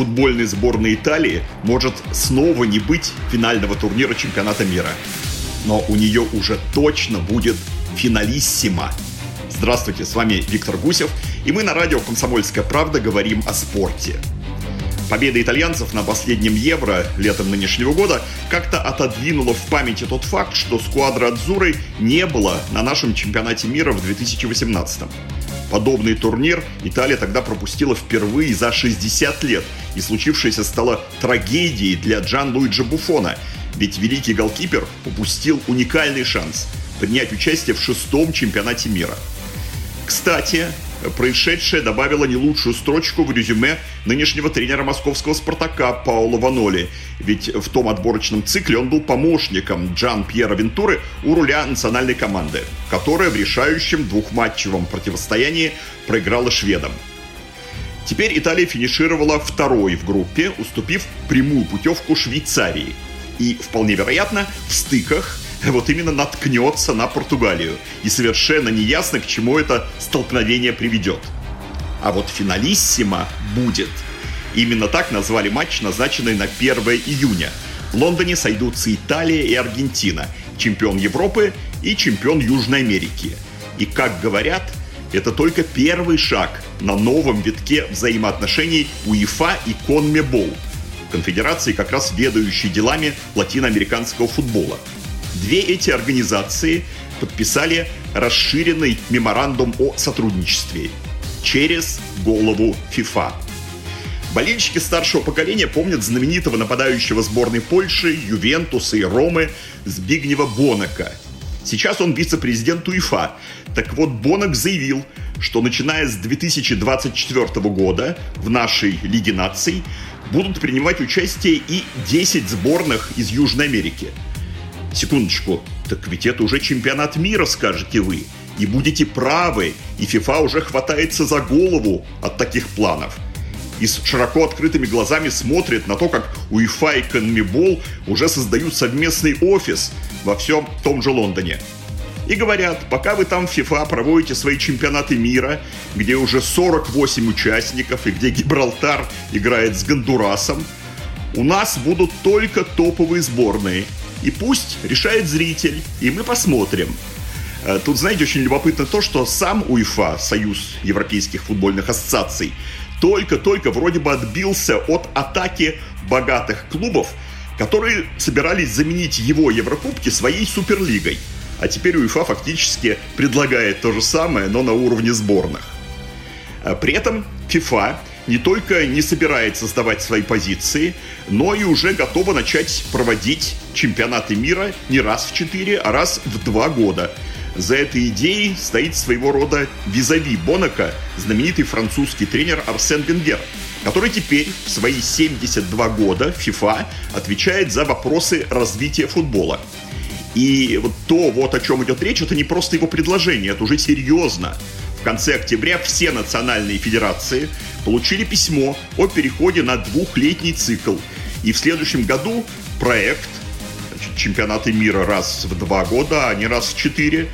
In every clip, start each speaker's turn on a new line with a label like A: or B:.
A: Футбольной сборной Италии может снова не быть финального турнира чемпионата мира. Но у нее уже точно будет финалиссима. Здравствуйте, с вами Виктор Гусев, и мы на радио «Комсомольская правда» говорим о спорте. Победа итальянцев на последнем Евро летом нынешнего года как-то отодвинула в памяти тот факт, что сквадра Адзуры не было на нашем чемпионате мира в 2018 Подобный турнир Италия тогда пропустила впервые за 60 лет, и случившееся стало трагедией для Джан Луиджи Буфона, ведь великий голкипер упустил уникальный шанс принять участие в шестом чемпионате мира. Кстати, происшедшее добавило не лучшую строчку в резюме нынешнего тренера московского «Спартака» Паула Ваноли. Ведь в том отборочном цикле он был помощником Джан Пьера Вентуры у руля национальной команды, которая в решающем двухматчевом противостоянии проиграла шведам. Теперь Италия финишировала второй в группе, уступив прямую путевку Швейцарии. И, вполне вероятно, в стыках – вот именно наткнется на Португалию. И совершенно неясно, к чему это столкновение приведет. А вот финалиссима будет. Именно так назвали матч, назначенный на 1 июня. В Лондоне сойдутся Италия и Аргентина, чемпион Европы и чемпион Южной Америки. И, как говорят, это только первый шаг на новом витке взаимоотношений УЕФА и Конмебол, конфедерации, как раз ведающей делами латиноамериканского футбола – Две эти организации подписали расширенный меморандум о сотрудничестве через голову ФИФА. Болельщики старшего поколения помнят знаменитого нападающего сборной Польши, Ювентуса и Ромы Збигнева Бонака. Сейчас он вице-президент УЕФА. Так вот, Бонак заявил, что начиная с 2024 года в нашей Лиге наций будут принимать участие и 10 сборных из Южной Америки – Секундочку, так ведь это уже чемпионат мира, скажете вы. И будете правы, и ФИФА уже хватается за голову от таких планов. И с широко открытыми глазами смотрит на то, как УЕФА и Конмебол уже создают совместный офис во всем том же Лондоне. И говорят, пока вы там в ФИФА проводите свои чемпионаты мира, где уже 48 участников и где Гибралтар играет с Гондурасом, у нас будут только топовые сборные – и пусть решает зритель, и мы посмотрим. Э, тут, знаете, очень любопытно то, что сам УЕФА, Союз Европейских футбольных ассоциаций, только-только вроде бы отбился от атаки богатых клубов, которые собирались заменить его Еврокубки своей Суперлигой. А теперь УЕФА фактически предлагает то же самое, но на уровне сборных. Э, при этом ФИФА не только не собирается сдавать свои позиции, но и уже готова начать проводить чемпионаты мира не раз в 4, а раз в 2 года. За этой идеей стоит своего рода визави Бонака, знаменитый французский тренер Арсен Венгер, который теперь в свои 72 года FIFA отвечает за вопросы развития футбола. И вот то, вот о чем идет речь, это не просто его предложение, это уже серьезно. В конце октября все национальные федерации получили письмо о переходе на двухлетний цикл. И в следующем году проект чемпионаты мира раз в два года, а не раз в четыре,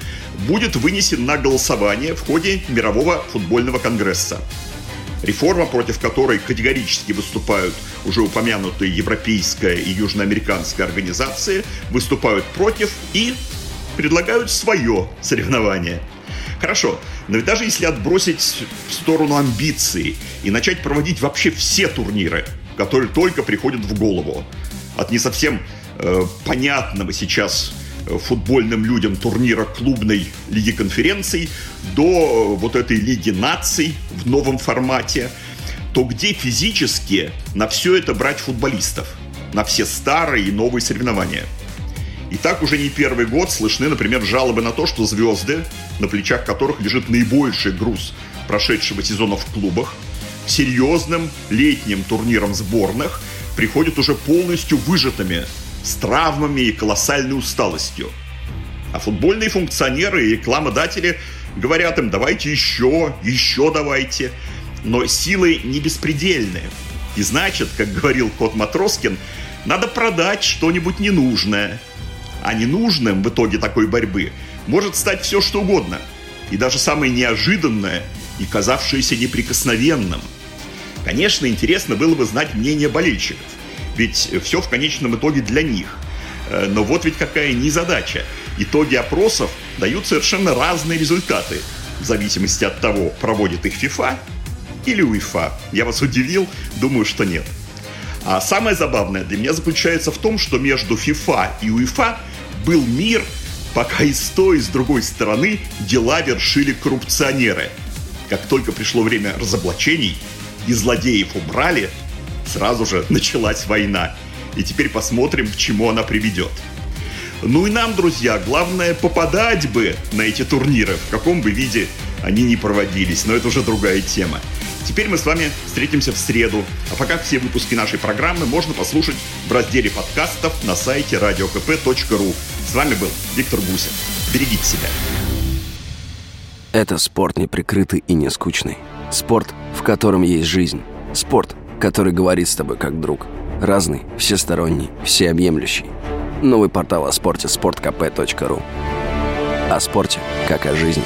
A: будет вынесен на голосование в ходе Мирового футбольного конгресса. Реформа, против которой категорически выступают уже упомянутые европейская и южноамериканская организации, выступают против и предлагают свое соревнование – Хорошо, но ведь даже если отбросить в сторону амбиции и начать проводить вообще все турниры, которые только приходят в голову, от не совсем э, понятного сейчас э, футбольным людям турнира клубной лиги конференций до вот этой лиги наций в новом формате, то где физически на все это брать футболистов? На все старые и новые соревнования – и так уже не первый год слышны, например, жалобы на то, что звезды, на плечах которых лежит наибольший груз прошедшего сезона в клубах, серьезным летним турниром сборных приходят уже полностью выжатыми с травмами и колоссальной усталостью. А футбольные функционеры и рекламодатели говорят им, давайте еще, еще давайте. Но силы не беспредельные. И значит, как говорил кот Матроскин, надо продать что-нибудь ненужное. А ненужным в итоге такой борьбы может стать все что угодно. И даже самое неожиданное и казавшееся неприкосновенным. Конечно, интересно было бы знать мнение болельщиков. Ведь все в конечном итоге для них. Э, но вот ведь какая незадача. Итоги опросов дают совершенно разные результаты. В зависимости от того, проводит их FIFA или УЕФА. Я вас удивил? Думаю, что нет. А самое забавное для меня заключается в том, что между FIFA и УЕФА был мир, пока и с той, и с другой стороны дела вершили коррупционеры. Как только пришло время разоблачений и злодеев убрали, сразу же началась война. И теперь посмотрим, к чему она приведет. Ну и нам, друзья, главное попадать бы на эти турниры, в каком бы виде они ни проводились, но это уже другая тема. Теперь мы с вами встретимся в среду. А пока все выпуски нашей программы можно послушать в разделе подкастов на сайте radiokp.ru. С вами был Виктор Гусев. Берегите себя.
B: Это спорт неприкрытый и не скучный. Спорт, в котором есть жизнь. Спорт, который говорит с тобой как друг. Разный, всесторонний, всеобъемлющий. Новый портал о спорте – sportkp.ru О спорте, как о жизни.